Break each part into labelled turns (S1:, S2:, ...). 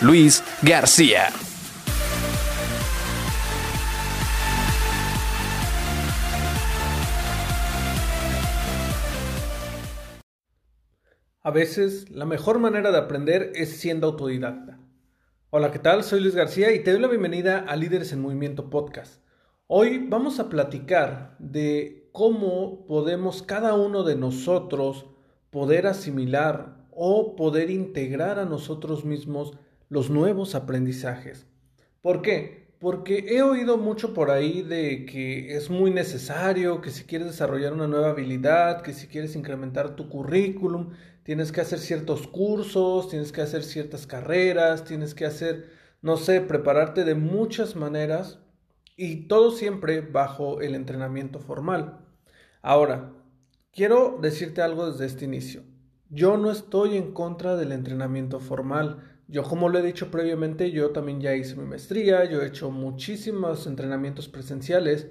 S1: Luis García.
S2: A veces, la mejor manera de aprender es siendo autodidacta. Hola, ¿qué tal? Soy Luis García y te doy la bienvenida a Líderes en Movimiento Podcast. Hoy vamos a platicar de cómo podemos cada uno de nosotros poder asimilar o poder integrar a nosotros mismos los nuevos aprendizajes. ¿Por qué? Porque he oído mucho por ahí de que es muy necesario, que si quieres desarrollar una nueva habilidad, que si quieres incrementar tu currículum, tienes que hacer ciertos cursos, tienes que hacer ciertas carreras, tienes que hacer, no sé, prepararte de muchas maneras y todo siempre bajo el entrenamiento formal. Ahora, quiero decirte algo desde este inicio. Yo no estoy en contra del entrenamiento formal. Yo, como lo he dicho previamente, yo también ya hice mi maestría, yo he hecho muchísimos entrenamientos presenciales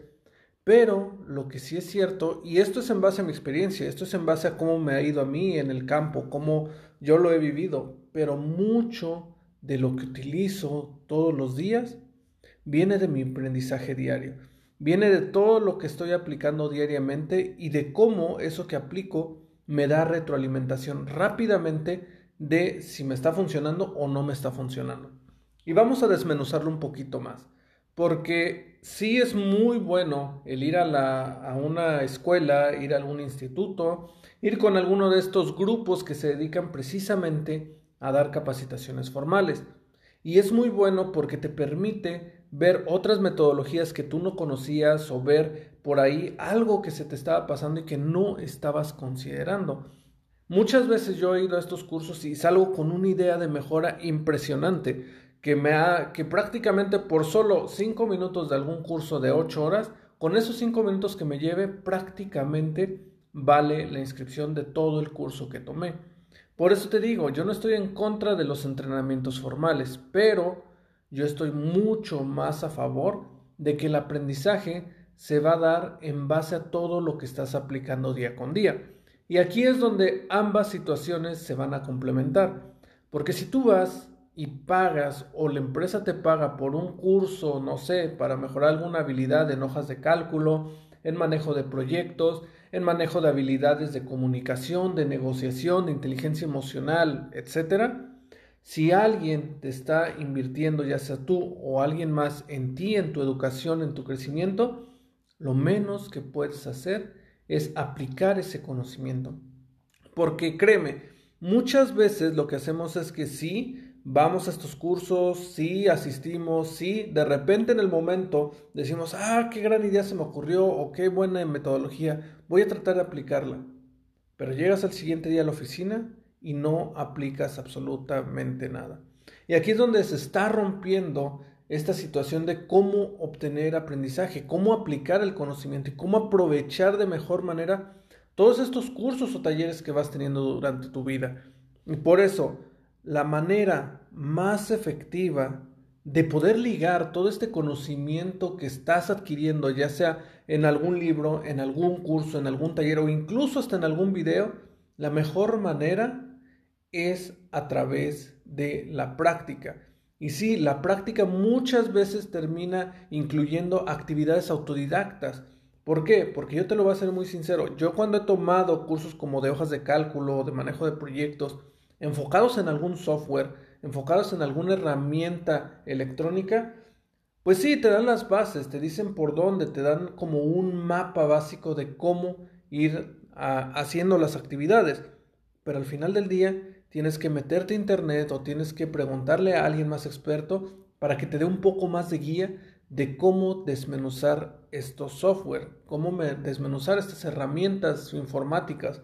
S2: pero lo que sí es cierto, y esto es en base a mi experiencia, esto es en base a cómo me ha ido a mí en el campo, cómo yo lo he vivido, pero mucho de lo que utilizo todos los días viene de mi aprendizaje diario, viene de todo lo que estoy aplicando diariamente y de cómo eso que aplico me da retroalimentación rápidamente de si me está funcionando o no me está funcionando. Y vamos a desmenuzarlo un poquito más. Porque sí es muy bueno el ir a, la, a una escuela, ir a algún instituto, ir con alguno de estos grupos que se dedican precisamente a dar capacitaciones formales. Y es muy bueno porque te permite ver otras metodologías que tú no conocías o ver por ahí algo que se te estaba pasando y que no estabas considerando. Muchas veces yo he ido a estos cursos y salgo con una idea de mejora impresionante que me ha, que prácticamente por solo cinco minutos de algún curso de ocho horas, con esos cinco minutos que me lleve, prácticamente vale la inscripción de todo el curso que tomé. Por eso te digo, yo no estoy en contra de los entrenamientos formales, pero yo estoy mucho más a favor de que el aprendizaje se va a dar en base a todo lo que estás aplicando día con día. Y aquí es donde ambas situaciones se van a complementar. Porque si tú vas y pagas o la empresa te paga por un curso, no sé, para mejorar alguna habilidad en hojas de cálculo, en manejo de proyectos, en manejo de habilidades de comunicación, de negociación, de inteligencia emocional, etcétera. Si alguien te está invirtiendo, ya sea tú o alguien más, en ti, en tu educación, en tu crecimiento, lo menos que puedes hacer es aplicar ese conocimiento. Porque créeme, muchas veces lo que hacemos es que sí, vamos a estos cursos, sí, asistimos, sí, de repente en el momento decimos, ah, qué gran idea se me ocurrió o qué buena metodología, voy a tratar de aplicarla. Pero llegas al siguiente día a la oficina y no aplicas absolutamente nada. Y aquí es donde se está rompiendo esta situación de cómo obtener aprendizaje, cómo aplicar el conocimiento y cómo aprovechar de mejor manera todos estos cursos o talleres que vas teniendo durante tu vida. Y por eso, la manera más efectiva de poder ligar todo este conocimiento que estás adquiriendo, ya sea en algún libro, en algún curso, en algún taller o incluso hasta en algún video, la mejor manera es a través de la práctica. Y sí, la práctica muchas veces termina incluyendo actividades autodidactas. ¿Por qué? Porque yo te lo voy a ser muy sincero. Yo cuando he tomado cursos como de hojas de cálculo, de manejo de proyectos, enfocados en algún software, enfocados en alguna herramienta electrónica, pues sí, te dan las bases, te dicen por dónde, te dan como un mapa básico de cómo ir haciendo las actividades. Pero al final del día tienes que meterte a internet o tienes que preguntarle a alguien más experto para que te dé un poco más de guía de cómo desmenuzar estos software, cómo desmenuzar estas herramientas informáticas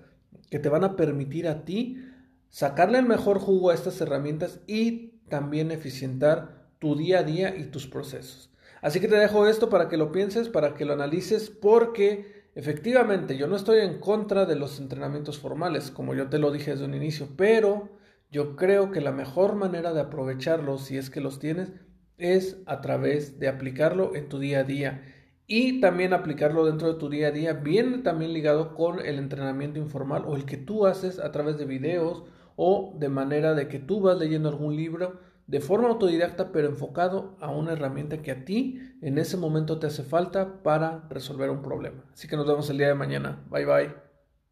S2: que te van a permitir a ti sacarle el mejor jugo a estas herramientas y también eficientar tu día a día y tus procesos. Así que te dejo esto para que lo pienses, para que lo analices, porque efectivamente yo no estoy en contra de los entrenamientos formales, como yo te lo dije desde un inicio, pero yo creo que la mejor manera de aprovecharlos, si es que los tienes, es a través de aplicarlo en tu día a día. Y también aplicarlo dentro de tu día a día, viene también ligado con el entrenamiento informal o el que tú haces a través de videos o de manera de que tú vas leyendo algún libro de forma autodidacta pero enfocado a una herramienta que a ti en ese momento te hace falta para resolver un problema. Así que nos vemos el día de mañana. Bye bye.